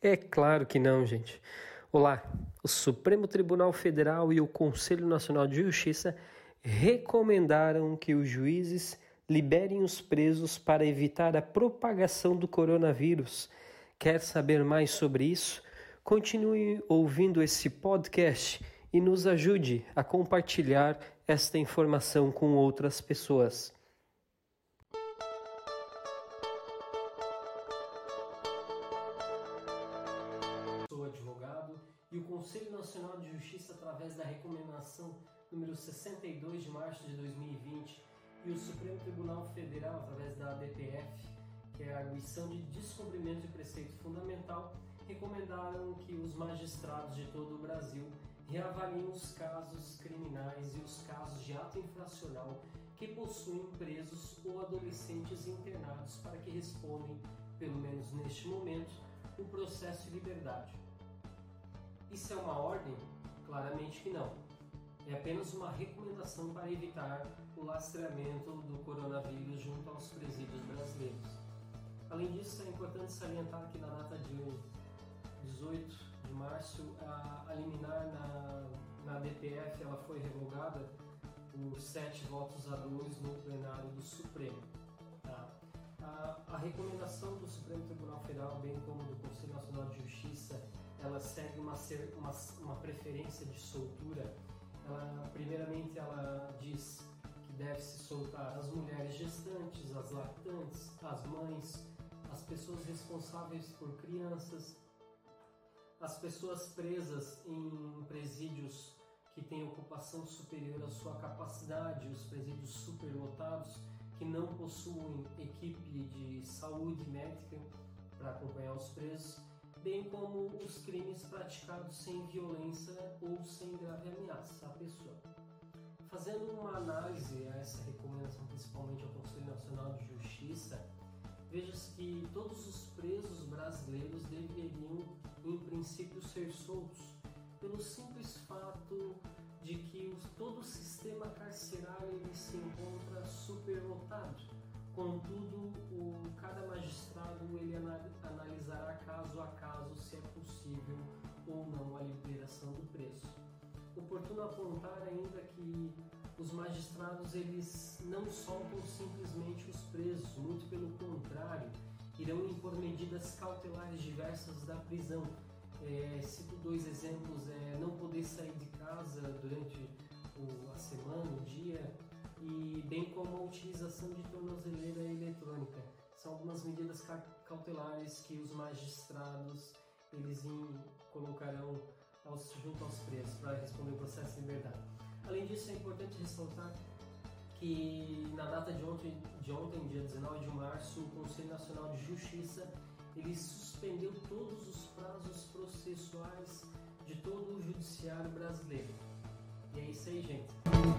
É claro que não, gente. Olá, o Supremo Tribunal Federal e o Conselho Nacional de Justiça recomendaram que os juízes liberem os presos para evitar a propagação do coronavírus. Quer saber mais sobre isso? Continue ouvindo esse podcast e nos ajude a compartilhar esta informação com outras pessoas. E o Conselho Nacional de Justiça, através da recomendação número 62 de março de 2020, e o Supremo Tribunal Federal, através da ADPF, que é a Arguição de Descobrimento de Preceito Fundamental, recomendaram que os magistrados de todo o Brasil reavaliem os casos criminais e os casos de ato infracional que possuem presos ou adolescentes internados para que respondem, pelo menos neste momento, o processo de liberdade. Isso é uma ordem? Claramente que não. É apenas uma recomendação para evitar o lastreamento do coronavírus junto aos presídios brasileiros. Além disso, é importante salientar que na data de 18 de março, a, liminar na, na DPF ela foi revogada por sete votos a dois no plenário do Supremo. Tá? A, a, recomendação do Supremo Tribunal Federal, bem como do Conselho Nacional de Justiça, ela segue uma, uma, uma preferência de soltura. Ela, primeiramente, ela diz que deve-se soltar as mulheres gestantes, as lactantes, as mães, as pessoas responsáveis por crianças, as pessoas presas em presídios que têm ocupação superior à sua capacidade, os presídios superlotados, que não possuem equipe de saúde médica para acompanhar os presos, bem como os crimes praticados sem violência ou sem grave ameaça à pessoa. Fazendo uma análise a essa recomendação, principalmente ao Conselho Nacional de Justiça, veja-se que todos os presos brasileiros deveriam, em princípio, ser soltos, pelo simples fato de que todo o sistema carcerário ele se encontra superlotado. Contudo, o, cada magistrado ele analisará caso é possível ou não a liberação do preso. Oportuno apontar ainda que os magistrados eles não soltam simplesmente os presos, muito pelo contrário, irão impor medidas cautelares diversas da prisão. É, cito dois exemplos: é, não poder sair de casa durante o, a semana, o dia, e bem como a utilização de tornozeleira eletrônica. São algumas medidas cautelares que os magistrados eles colocarão aos, junto aos presos para responder o processo de liberdade. Além disso, é importante ressaltar que na data de ontem, de ontem, dia 19 de março, o Conselho Nacional de Justiça ele suspendeu todos os prazos processuais de todo o judiciário brasileiro. E é isso aí, gente.